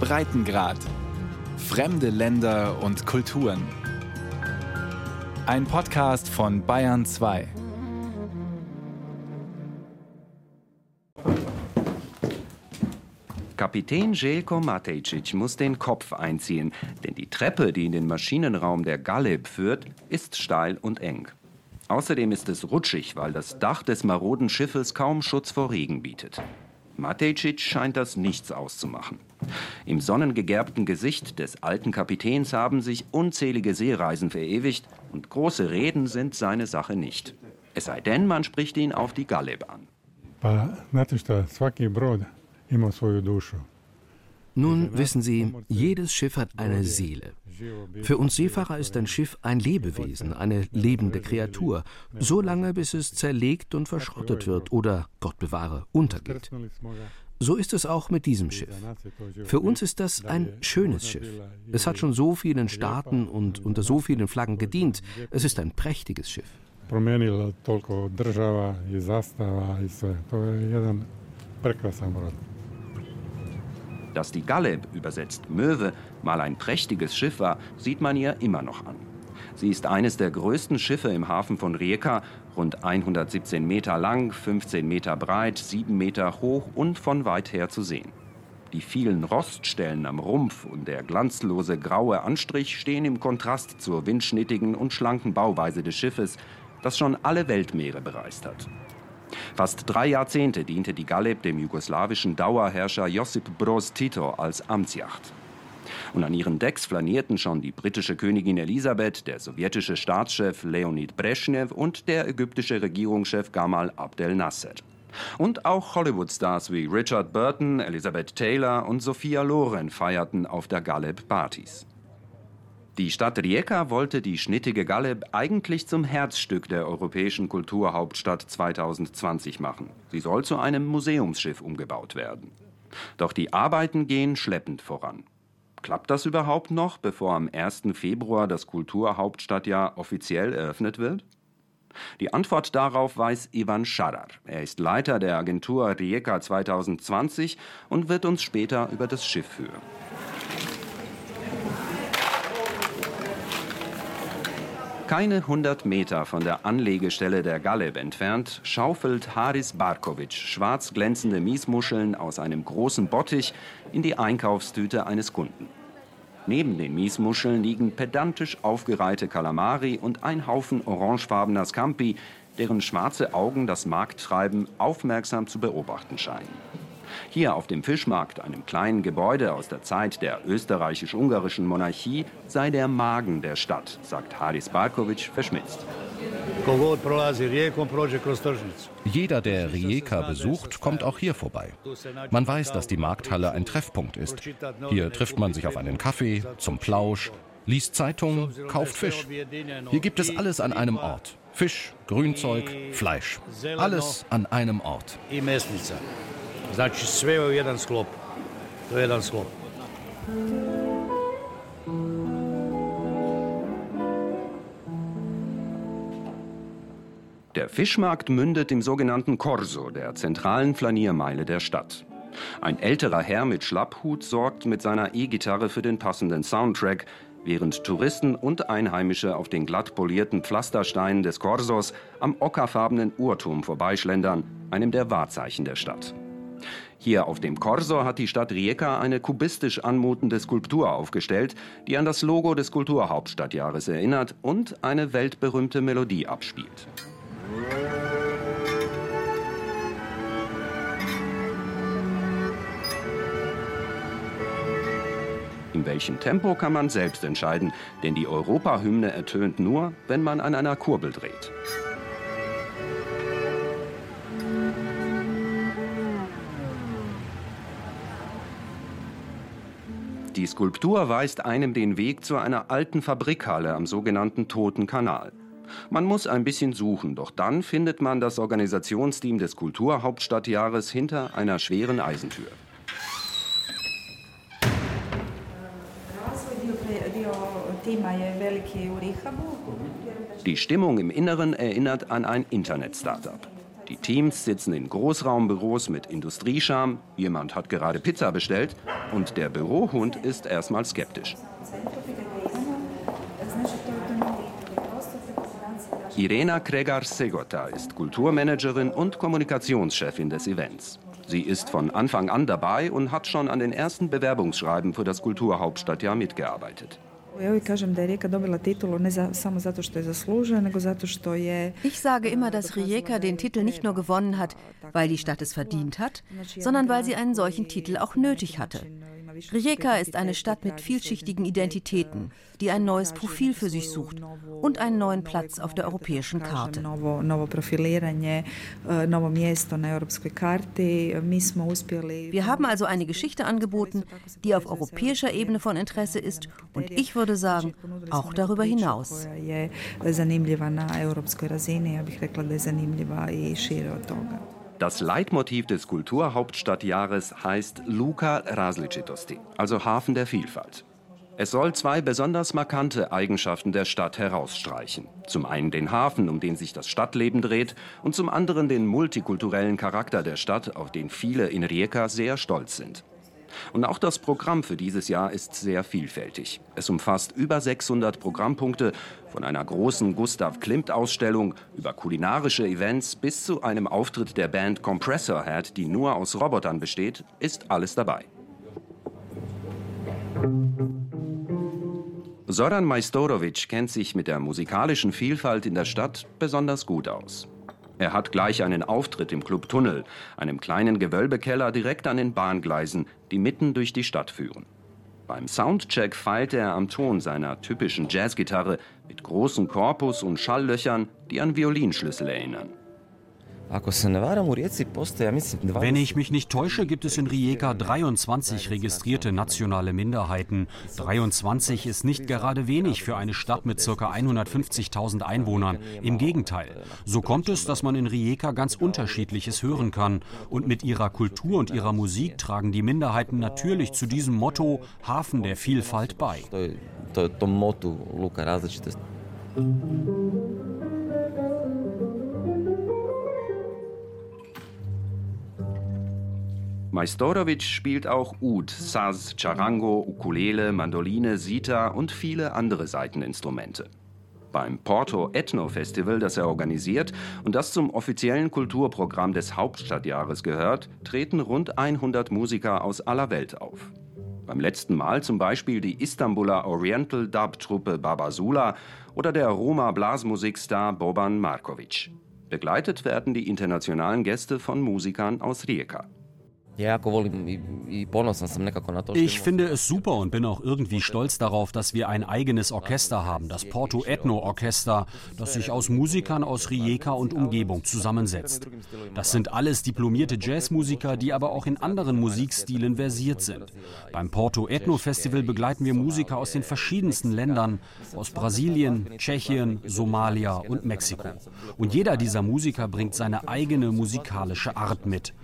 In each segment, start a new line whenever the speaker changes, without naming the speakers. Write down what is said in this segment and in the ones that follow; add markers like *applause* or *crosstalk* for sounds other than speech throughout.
Breitengrad. Fremde Länder und Kulturen. Ein Podcast von Bayern 2.
Kapitän Jelko Matejcic muss den Kopf einziehen, denn die Treppe, die in den Maschinenraum der Galeb führt, ist steil und eng. Außerdem ist es rutschig, weil das Dach des maroden Schiffes kaum Schutz vor Regen bietet. Matejcic scheint das nichts auszumachen. Im sonnengegerbten Gesicht des alten Kapitäns haben sich unzählige Seereisen verewigt und große Reden sind seine Sache nicht. Es sei denn, man spricht ihn auf die Galeb an.
Nun wissen Sie, jedes Schiff hat eine Seele. Für uns Seefahrer ist ein Schiff ein Lebewesen, eine lebende Kreatur, so lange bis es zerlegt und verschrottet wird oder, Gott bewahre, untergeht. So ist es auch mit diesem Schiff. Für uns ist das ein schönes Schiff. Es hat schon so vielen Staaten und unter so vielen Flaggen gedient. Es ist ein prächtiges Schiff.
promijenila toliko država i zastava i sve. To je jedan prekrasan brod.
Dass die Galeb, übersetzt Möwe, mal ein prächtiges Schiff war, sieht man ihr immer noch an. Sie ist eines der größten Schiffe im Hafen von Rijeka, rund 117 Meter lang, 15 Meter breit, 7 Meter hoch und von weit her zu sehen. Die vielen Roststellen am Rumpf und der glanzlose graue Anstrich stehen im Kontrast zur windschnittigen und schlanken Bauweise des Schiffes, das schon alle Weltmeere bereist hat. Fast drei Jahrzehnte diente die Galeb dem jugoslawischen Dauerherrscher Josip Broz Tito als Amtsjacht. Und an ihren Decks flanierten schon die britische Königin Elisabeth, der sowjetische Staatschef Leonid Brezhnev und der ägyptische Regierungschef Gamal Abdel Nasser. Und auch Hollywood-Stars wie Richard Burton, Elizabeth Taylor und Sophia Loren feierten auf der Galeb Partys. Die Stadt Rijeka wollte die schnittige Galeb eigentlich zum Herzstück der europäischen Kulturhauptstadt 2020 machen. Sie soll zu einem Museumsschiff umgebaut werden. Doch die Arbeiten gehen schleppend voran. Klappt das überhaupt noch, bevor am 1. Februar das Kulturhauptstadtjahr offiziell eröffnet wird? Die Antwort darauf weiß Ivan Scharar. Er ist Leiter der Agentur Rijeka 2020 und wird uns später über das Schiff führen. Keine 100 Meter von der Anlegestelle der Galeb entfernt schaufelt Haris Barkovic schwarz glänzende Miesmuscheln aus einem großen Bottich in die Einkaufstüte eines Kunden. Neben den Miesmuscheln liegen pedantisch aufgereihte Kalamari und ein Haufen orangefarbener Scampi, deren schwarze Augen das Markttreiben aufmerksam zu beobachten scheinen. Hier auf dem Fischmarkt, einem kleinen Gebäude aus der Zeit der österreichisch-ungarischen Monarchie, sei der Magen der Stadt, sagt Haris Barkovic verschmitzt.
Jeder, der Rijeka besucht, kommt auch hier vorbei. Man weiß, dass die Markthalle ein Treffpunkt ist. Hier trifft man sich auf einen Kaffee, zum Plausch, liest Zeitungen, kauft Fisch. Hier gibt es alles an einem Ort. Fisch, Grünzeug, Fleisch. Alles an einem Ort.
Znači sve u jedan sklop. To je jedan sklop.
Der Fischmarkt mündet im sogenannten Corso, der zentralen Flaniermeile der Stadt. Ein älterer Herr mit Schlapphut sorgt mit seiner E-Gitarre für den passenden Soundtrack, während Touristen und Einheimische auf den glatt polierten Pflastersteinen des Corsos am ockerfarbenen Uhrturm vorbeischlendern, einem der Wahrzeichen der Stadt. Hier auf dem Corso hat die Stadt Rijeka eine kubistisch anmutende Skulptur aufgestellt, die an das Logo des Kulturhauptstadtjahres erinnert und eine weltberühmte Melodie abspielt. In welchem Tempo kann man selbst entscheiden, denn die Europahymne ertönt nur, wenn man an einer Kurbel dreht. Die Skulptur weist einem den Weg zu einer alten Fabrikhalle am sogenannten Toten Kanal. Man muss ein bisschen suchen, doch dann findet man das Organisationsteam des Kulturhauptstadtjahres hinter einer schweren Eisentür. Die Stimmung im Inneren erinnert an ein Internet-Startup. Die Teams sitzen in Großraumbüros mit Industriescham, jemand hat gerade Pizza bestellt und der Bürohund ist erstmal skeptisch. Irena Kregar-Segota ist Kulturmanagerin und Kommunikationschefin des Events. Sie ist von Anfang an dabei und hat schon an den ersten Bewerbungsschreiben für das Kulturhauptstadtjahr mitgearbeitet.
Ich sage immer, dass Rijeka den Titel nicht nur gewonnen hat, weil die Stadt es verdient hat, sondern weil sie einen solchen Titel auch nötig hatte. Rijeka ist eine Stadt mit vielschichtigen Identitäten, die ein neues Profil für sich sucht und einen neuen Platz auf der europäischen Karte. Wir haben also eine Geschichte angeboten, die auf europäischer Ebene von Interesse ist und ich würde sagen, auch darüber hinaus.
Das Leitmotiv des Kulturhauptstadtjahres heißt Luka Različitosti, also Hafen der Vielfalt. Es soll zwei besonders markante Eigenschaften der Stadt herausstreichen. Zum einen den Hafen, um den sich das Stadtleben dreht, und zum anderen den multikulturellen Charakter der Stadt, auf den viele in Rijeka sehr stolz sind. Und auch das Programm für dieses Jahr ist sehr vielfältig. Es umfasst über 600 Programmpunkte, von einer großen Gustav Klimt-Ausstellung über kulinarische Events bis zu einem Auftritt der Band Compressor Head, die nur aus Robotern besteht, ist alles dabei. Soran Majstorovic kennt sich mit der musikalischen Vielfalt in der Stadt besonders gut aus. Er hat gleich einen Auftritt im Club Tunnel, einem kleinen Gewölbekeller direkt an den Bahngleisen, die mitten durch die Stadt führen. Beim Soundcheck feilte er am Ton seiner typischen Jazzgitarre mit großem Korpus und Schalllöchern, die an Violinschlüssel erinnern.
Wenn ich mich nicht täusche, gibt es in Rijeka 23 registrierte nationale Minderheiten. 23 ist nicht gerade wenig für eine Stadt mit ca. 150.000 Einwohnern. Im Gegenteil. So kommt es, dass man in Rijeka ganz Unterschiedliches hören kann. Und mit ihrer Kultur und ihrer Musik tragen die Minderheiten natürlich zu diesem Motto Hafen der Vielfalt bei.
Majstorovic spielt auch Oud, Saz, Charango, Ukulele, Mandoline, Sita und viele andere Saiteninstrumente. Beim Porto Ethno Festival, das er organisiert und das zum offiziellen Kulturprogramm des Hauptstadtjahres gehört, treten rund 100 Musiker aus aller Welt auf. Beim letzten Mal zum Beispiel die Istanbuler Oriental Dub-Truppe Babasula oder der Roma Blasmusikstar Boban Markovic. Begleitet werden die internationalen Gäste von Musikern aus Rijeka.
Ich finde es super und bin auch irgendwie stolz darauf, dass wir ein eigenes Orchester haben, das Porto Ethno Orchester, das sich aus Musikern aus Rijeka und Umgebung zusammensetzt. Das sind alles diplomierte Jazzmusiker, die aber auch in anderen Musikstilen versiert sind. Beim Porto Ethno Festival begleiten wir Musiker aus den verschiedensten Ländern, aus Brasilien, Tschechien, Somalia und Mexiko. Und jeder dieser Musiker bringt seine eigene musikalische Art mit.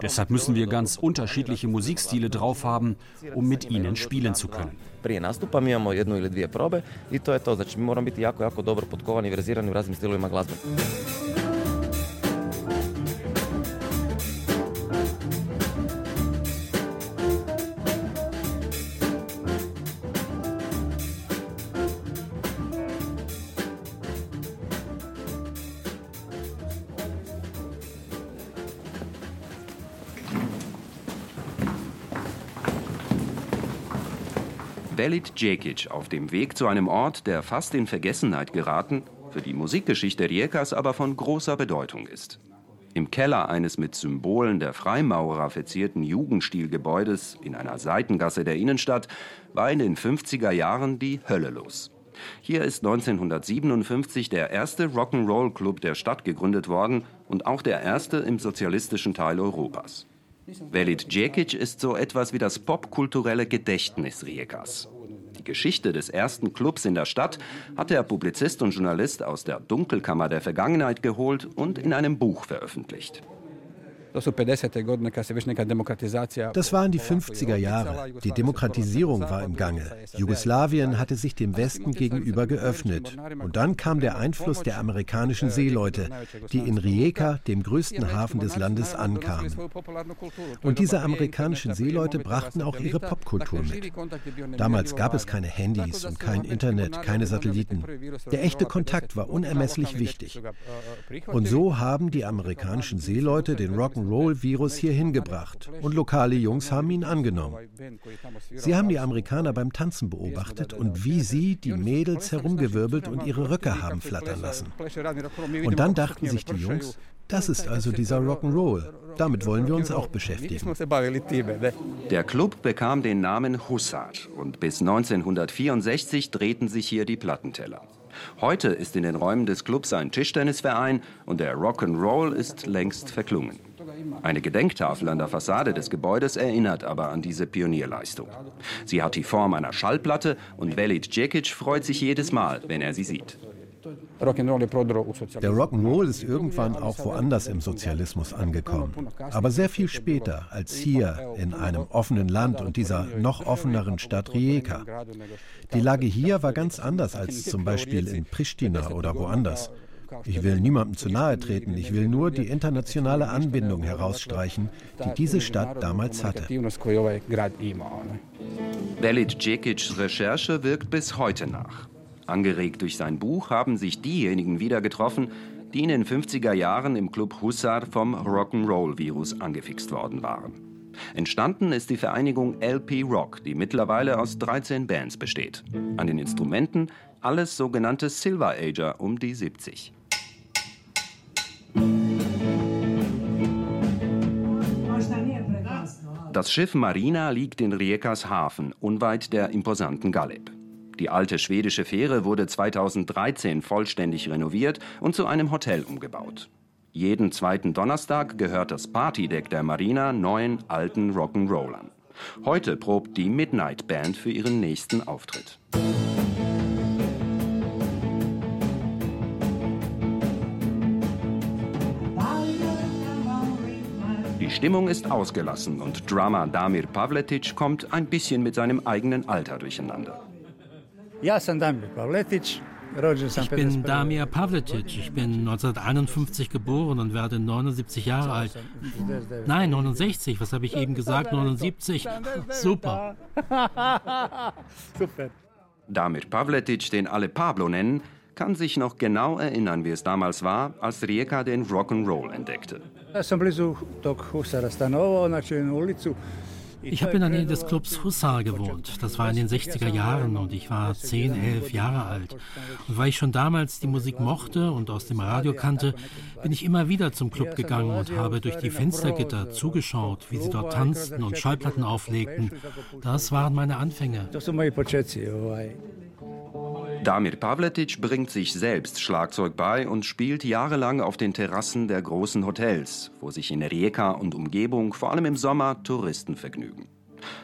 Deshalb müssen wir ganz ganz unterschiedliche Musikstile drauf haben, um mit ihnen spielen zu können. Prije nastupa mi imamo jednu ili dvije probe i to je to. Znači mi moramo biti jako, jako dobro.
Velit Djekic auf dem Weg zu einem Ort, der fast in Vergessenheit geraten, für die Musikgeschichte Rijekas aber von großer Bedeutung ist. Im Keller eines mit Symbolen der Freimaurer verzierten Jugendstilgebäudes in einer Seitengasse der Innenstadt war in den 50er Jahren die Hölle los. Hier ist 1957 der erste Rock'n'Roll-Club der Stadt gegründet worden und auch der erste im sozialistischen Teil Europas. Velit Djekic ist so etwas wie das popkulturelle Gedächtnis Rijekas. Die Geschichte des ersten Clubs in der Stadt hat der Publizist und Journalist aus der Dunkelkammer der Vergangenheit geholt und in einem Buch veröffentlicht.
Das waren die 50er Jahre. Die Demokratisierung war im Gange. Jugoslawien hatte sich dem Westen gegenüber geöffnet. Und dann kam der Einfluss der amerikanischen Seeleute, die in Rijeka, dem größten Hafen des Landes, ankamen. Und diese amerikanischen Seeleute brachten auch ihre Popkultur mit. Damals gab es keine Handys und kein Internet, keine Satelliten. Der echte Kontakt war unermesslich wichtig. Und so haben die amerikanischen Seeleute den Rock'n'Roll Rock'n'Roll-Virus hier hingebracht und lokale Jungs haben ihn angenommen. Sie haben die Amerikaner beim Tanzen beobachtet und wie sie die Mädels herumgewirbelt und ihre Röcke haben flattern lassen. Und dann dachten sich die Jungs, das ist also dieser Rock'n'Roll. Damit wollen wir uns auch beschäftigen.
Der Club bekam den Namen Hussard und bis 1964 drehten sich hier die Plattenteller. Heute ist in den Räumen des Clubs ein Tischtennisverein und der Rock'n'Roll ist längst verklungen. Eine Gedenktafel an der Fassade des Gebäudes erinnert aber an diese Pionierleistung. Sie hat die Form einer Schallplatte und Velid Djekic freut sich jedes Mal, wenn er sie sieht.
Der Rock'n'Roll ist irgendwann auch woanders im Sozialismus angekommen. Aber sehr viel später als hier in einem offenen Land und dieser noch offeneren Stadt Rijeka. Die Lage hier war ganz anders als zum Beispiel in Pristina oder woanders. Ich will niemandem zu nahe treten, ich will nur die internationale Anbindung herausstreichen, die diese Stadt damals hatte.
Velid Djekics Recherche wirkt bis heute nach. Angeregt durch sein Buch haben sich diejenigen wieder getroffen, die in den 50er Jahren im Club Hussar vom Rock'n'Roll-Virus angefixt worden waren. Entstanden ist die Vereinigung LP Rock, die mittlerweile aus 13 Bands besteht. An den Instrumenten alles sogenannte Silver Ager um die 70. Das Schiff Marina liegt in Rijekas Hafen, unweit der imposanten Galeb. Die alte schwedische Fähre wurde 2013 vollständig renoviert und zu einem Hotel umgebaut. Jeden zweiten Donnerstag gehört das Partydeck der Marina neuen alten Rock'n'Rollern. Heute probt die Midnight Band für ihren nächsten Auftritt. Die Stimmung ist ausgelassen und Drummer Damir Pavletic kommt ein bisschen mit seinem eigenen Alter durcheinander.
Ich bin Damir Pavletic. Ich bin 1951 geboren und werde 79 Jahre alt. Nein, 69. Was habe ich eben gesagt? 79. *laughs* Super.
Damir Pavletic, den alle Pablo nennen, kann sich noch genau erinnern, wie es damals war, als Rijeka den Rock'n'Roll entdeckte.
Ich habe in der Nähe des Clubs Hussar gewohnt. Das war in den 60er Jahren und ich war 10, 11 Jahre alt. Und weil ich schon damals die Musik mochte und aus dem Radio kannte, bin ich immer wieder zum Club gegangen und habe durch die Fenstergitter zugeschaut, wie sie dort tanzten und Schallplatten auflegten. Das waren meine Anfänge.
Damir Pavletic bringt sich selbst Schlagzeug bei und spielt jahrelang auf den Terrassen der großen Hotels, wo sich in Rijeka und Umgebung vor allem im Sommer Touristen vergnügen.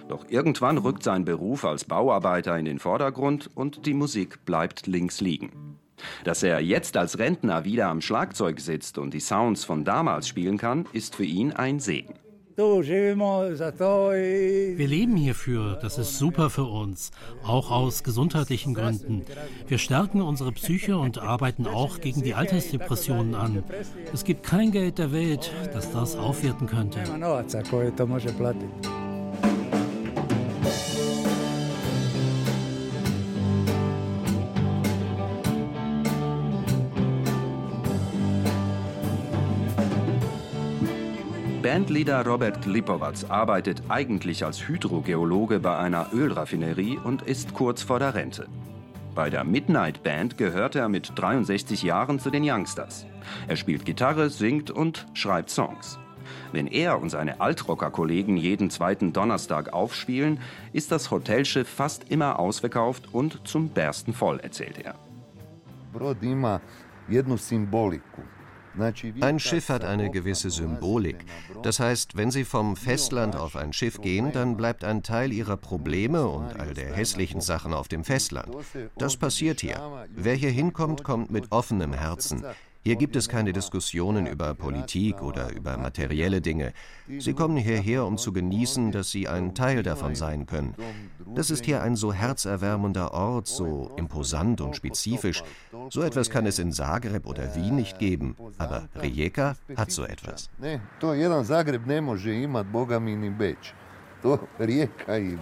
Doch irgendwann rückt sein Beruf als Bauarbeiter in den Vordergrund und die Musik bleibt links liegen. Dass er jetzt als Rentner wieder am Schlagzeug sitzt und die Sounds von damals spielen kann, ist für ihn ein Segen.
Wir leben hierfür, das ist super für uns, auch aus gesundheitlichen Gründen. Wir stärken unsere Psyche und arbeiten auch gegen die Altersdepressionen an. Es gibt kein Geld der Welt, das das aufwerten könnte.
Bandleader Robert Lipovac arbeitet eigentlich als Hydrogeologe bei einer Ölraffinerie und ist kurz vor der Rente. Bei der Midnight Band gehört er mit 63 Jahren zu den Youngsters. Er spielt Gitarre, singt und schreibt Songs. Wenn er und seine Altrocker-Kollegen jeden zweiten Donnerstag aufspielen, ist das Hotelschiff fast immer ausverkauft und zum Bersten voll, erzählt er.
Brod ima jednu simboliku. Ein Schiff hat eine gewisse Symbolik. Das heißt, wenn Sie vom Festland auf ein Schiff gehen, dann bleibt ein Teil Ihrer Probleme und all der hässlichen Sachen auf dem Festland. Das passiert hier. Wer hier hinkommt, kommt mit offenem Herzen. Hier gibt es keine Diskussionen über Politik oder über materielle Dinge. Sie kommen hierher, um zu genießen, dass sie ein Teil davon sein können. Das ist hier ein so herzerwärmender Ort, so imposant und spezifisch. So etwas kann es in Zagreb oder Wien nicht geben, aber Rijeka hat so etwas. To ne Beč. To Rijeka ima.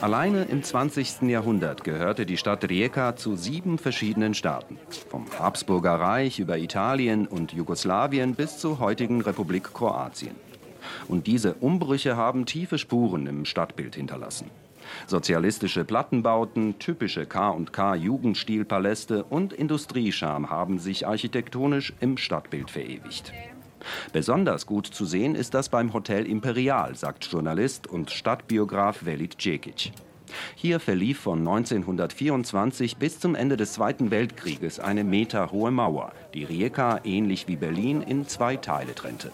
Alleine im 20. Jahrhundert gehörte die Stadt Rijeka zu sieben verschiedenen Staaten. Vom Habsburger Reich über Italien und Jugoslawien bis zur heutigen Republik Kroatien. Und diese Umbrüche haben tiefe Spuren im Stadtbild hinterlassen. Sozialistische Plattenbauten, typische K&K-Jugendstilpaläste und Industriescham haben sich architektonisch im Stadtbild verewigt. Besonders gut zu sehen ist das beim Hotel Imperial, sagt Journalist und Stadtbiograf Velit Cekic. Hier verlief von 1924 bis zum Ende des Zweiten Weltkrieges eine meterhohe Mauer, die Rijeka ähnlich wie Berlin in zwei Teile trennte.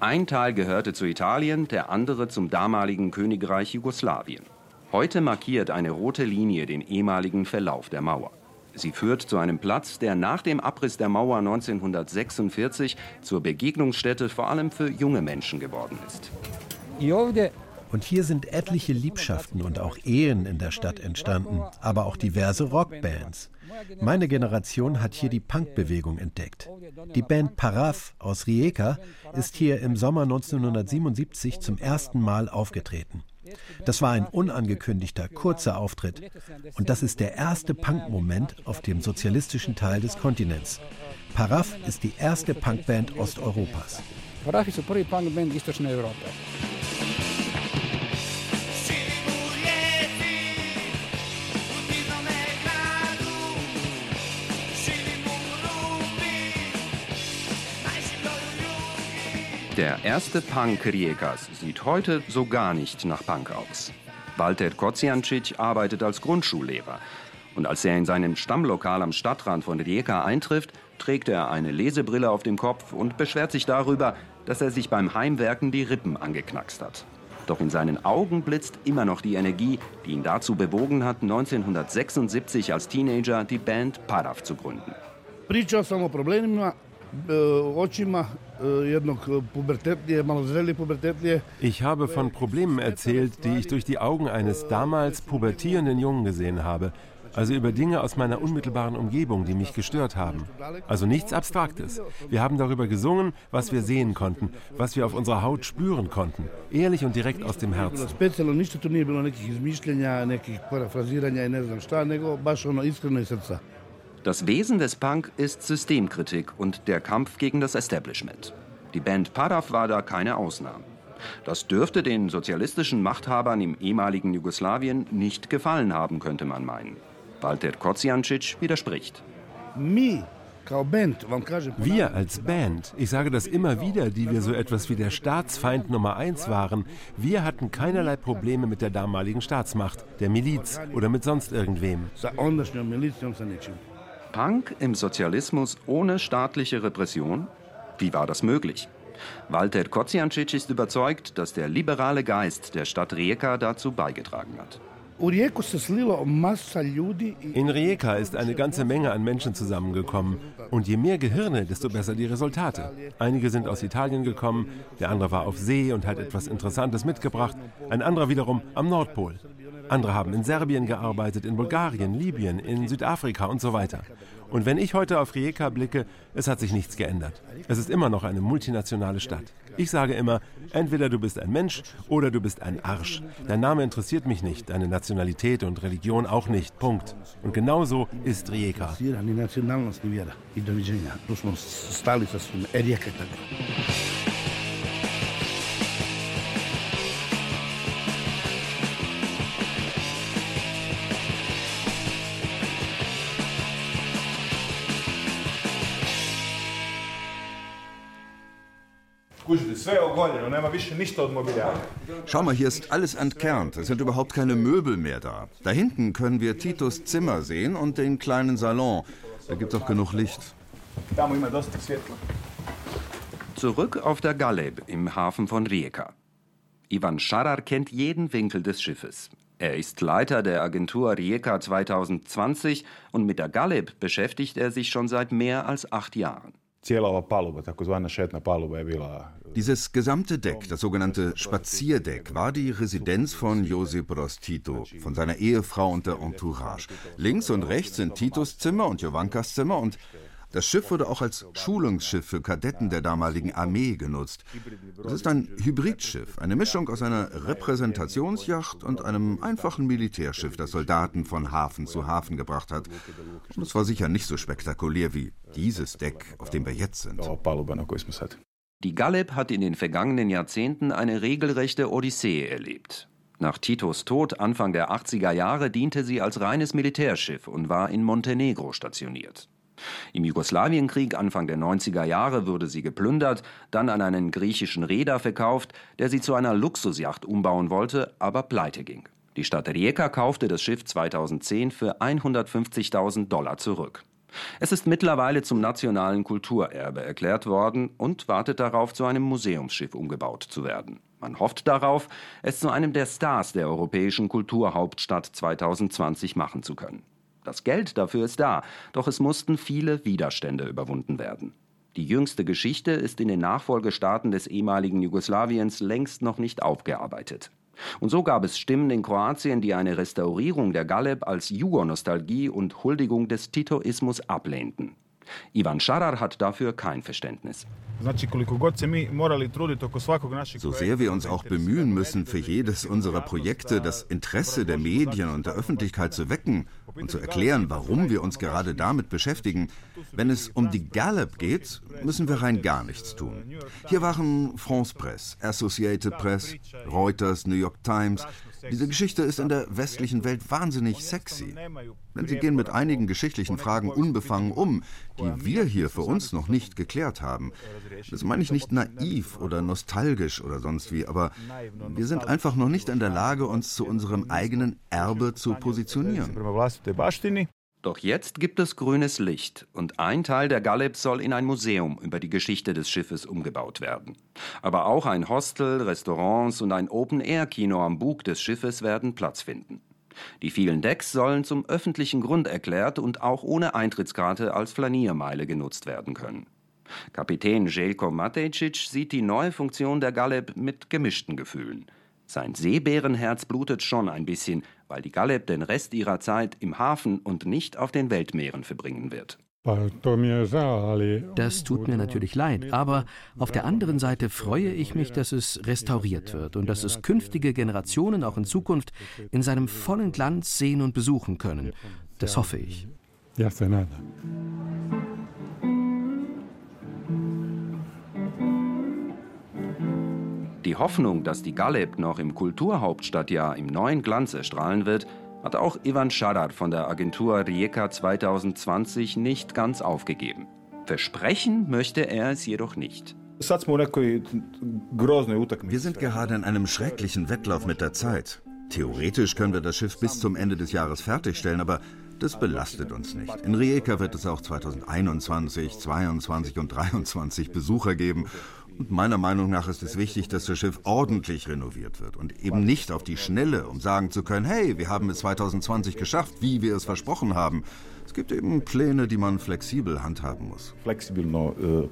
Ein Teil gehörte zu Italien, der andere zum damaligen Königreich Jugoslawien. Heute markiert eine rote Linie den ehemaligen Verlauf der Mauer. Sie führt zu einem Platz, der nach dem Abriss der Mauer 1946 zur Begegnungsstätte vor allem für junge Menschen geworden ist.
Und hier sind etliche Liebschaften und auch Ehen in der Stadt entstanden, aber auch diverse Rockbands. Meine Generation hat hier die Punkbewegung entdeckt. Die Band Paraf aus Rijeka ist hier im Sommer 1977 zum ersten Mal aufgetreten. Das war ein unangekündigter, kurzer Auftritt. Und das ist der erste Punk-Moment auf dem sozialistischen Teil des Kontinents. Paraf ist die erste Punkband Osteuropas. Paraf ist die erste Punkband Osteuropas.
Der erste Punk Rijekas sieht heute so gar nicht nach Punk aus. Walter Kociancic arbeitet als Grundschullehrer. Und als er in seinem Stammlokal am Stadtrand von Rijeka eintrifft, trägt er eine Lesebrille auf dem Kopf und beschwert sich darüber, dass er sich beim Heimwerken die Rippen angeknackst hat. Doch in seinen Augen blitzt immer noch die Energie, die ihn dazu bewogen hat, 1976 als Teenager die Band Parav zu gründen.
Zrelije pubertetnije.
Ich habe von Problemen erzählt, die ich durch die Augen eines damals pubertierenden Jungen gesehen habe. Also über Dinge aus meiner unmittelbaren Umgebung, die mich gestört haben. Also nichts Abstraktes. Wir haben darüber gesungen, was wir sehen konnten, was wir auf unserer Haut spüren konnten. Ehrlich und direkt aus dem Herzen.
Das Wesen des Punk ist Systemkritik und der Kampf gegen das Establishment. Die Band Parav war da keine Ausnahme. Das dürfte den sozialistischen Machthabern im ehemaligen Jugoslawien nicht gefallen haben, könnte man meinen. Walter Kociancic widerspricht.
Wir als Band, ich sage das immer wieder, die wir so etwas wie der Staatsfeind Nummer eins waren, wir hatten keinerlei Probleme mit der damaligen Staatsmacht, der Miliz oder mit sonst irgendwem.
Punk im Sozialismus ohne staatliche Repression? Wie war das möglich? Walter Kociancic ist überzeugt, dass der liberale Geist der Stadt Rijeka dazu beigetragen hat.
In Rijeka ist eine ganze Menge an Menschen zusammengekommen. Und je mehr Gehirne, desto besser die Resultate. Einige sind aus Italien gekommen, der andere war auf See und hat etwas Interessantes mitgebracht, ein anderer wiederum am Nordpol. Andere haben in Serbien gearbeitet, in Bulgarien, Libyen, in Südafrika und so weiter. Und wenn ich heute auf Rijeka blicke, es hat sich nichts geändert. Es ist immer noch eine multinationale Stadt. Ich sage immer, entweder du bist ein Mensch oder du bist ein Arsch. Dein Name interessiert mich nicht, deine Nationalität und Religion auch nicht. Punkt. Und genau so ist Rijeka.
Schau mal, hier ist alles entkernt. Es sind überhaupt keine Möbel mehr da. Da hinten können wir Titos Zimmer sehen und den kleinen Salon. Da gibt es auch genug Licht.
Zurück auf der Galeb im Hafen von Rijeka. Ivan Scharar kennt jeden Winkel des Schiffes. Er ist Leiter der Agentur Rijeka 2020 und mit der Galeb beschäftigt er sich schon seit mehr als acht Jahren.
Dieses gesamte Deck, das sogenannte Spazierdeck, war die Residenz von Josip Broz Tito, von seiner Ehefrau und der Entourage. Links und rechts sind Titos Zimmer und Jovankas Zimmer und das Schiff wurde auch als Schulungsschiff für Kadetten der damaligen Armee genutzt. Es ist ein Hybridschiff, eine Mischung aus einer Repräsentationsjacht und einem einfachen Militärschiff, das Soldaten von Hafen zu Hafen gebracht hat. Und es war sicher nicht so spektakulär wie dieses Deck, auf dem wir jetzt sind.
Die Galeb hat in den vergangenen Jahrzehnten eine regelrechte Odyssee erlebt. Nach Titos Tod Anfang der 80er Jahre diente sie als reines Militärschiff und war in Montenegro stationiert. Im Jugoslawienkrieg Anfang der 90er Jahre wurde sie geplündert, dann an einen griechischen Reeder verkauft, der sie zu einer Luxusjacht umbauen wollte, aber pleite ging. Die Stadt Rijeka kaufte das Schiff 2010 für 150.000 Dollar zurück. Es ist mittlerweile zum nationalen Kulturerbe erklärt worden und wartet darauf, zu einem Museumsschiff umgebaut zu werden. Man hofft darauf, es zu einem der Stars der europäischen Kulturhauptstadt 2020 machen zu können. Das Geld dafür ist da, doch es mussten viele Widerstände überwunden werden. Die jüngste Geschichte ist in den Nachfolgestaaten des ehemaligen Jugoslawiens längst noch nicht aufgearbeitet. Und so gab es Stimmen in Kroatien, die eine Restaurierung der Galeb als Jugonostalgie und Huldigung des Titoismus ablehnten. Ivan Scharar hat dafür kein Verständnis.
So sehr wir uns auch bemühen müssen, für jedes unserer Projekte das Interesse der Medien und der Öffentlichkeit zu wecken und zu erklären, warum wir uns gerade damit beschäftigen, wenn es um die Gallup geht, müssen wir rein gar nichts tun. Hier waren France Press, Associated Press, Reuters, New York Times, diese Geschichte ist in der westlichen Welt wahnsinnig sexy. Denn sie gehen mit einigen geschichtlichen Fragen unbefangen um, die wir hier für uns noch nicht geklärt haben. Das meine ich nicht naiv oder nostalgisch oder sonst wie, aber wir sind einfach noch nicht in der Lage, uns zu unserem eigenen Erbe zu positionieren.
Doch jetzt gibt es grünes Licht und ein Teil der Galeb soll in ein Museum über die Geschichte des Schiffes umgebaut werden. Aber auch ein Hostel, Restaurants und ein Open-Air-Kino am Bug des Schiffes werden Platz finden. Die vielen Decks sollen zum öffentlichen Grund erklärt und auch ohne Eintrittskarte als Flaniermeile genutzt werden können. Kapitän Jelko Matejcic sieht die neue Funktion der Galeb mit gemischten Gefühlen. Sein Seebärenherz blutet schon ein bisschen, weil die Galeb den Rest ihrer Zeit im Hafen und nicht auf den Weltmeeren verbringen wird.
Das tut mir natürlich leid, aber auf der anderen Seite freue ich mich, dass es restauriert wird und dass es künftige Generationen auch in Zukunft in seinem vollen Glanz sehen und besuchen können. Das hoffe ich.
Die Hoffnung, dass die Galeb noch im Kulturhauptstadtjahr im neuen Glanz erstrahlen wird, hat auch Ivan Schadar von der Agentur Rijeka 2020 nicht ganz aufgegeben. Versprechen möchte er es jedoch nicht.
Wir sind gerade in einem schrecklichen Wettlauf mit der Zeit. Theoretisch können wir das Schiff bis zum Ende des Jahres fertigstellen, aber das belastet uns nicht. In Rijeka wird es auch 2021, 2022 und 2023 Besucher geben. Und meiner Meinung nach ist es wichtig, dass das Schiff ordentlich renoviert wird und eben nicht auf die Schnelle, um sagen zu können, hey, wir haben es 2020 geschafft, wie wir es versprochen haben. Es gibt eben Pläne, die man flexibel handhaben muss. Flexibel no, uh,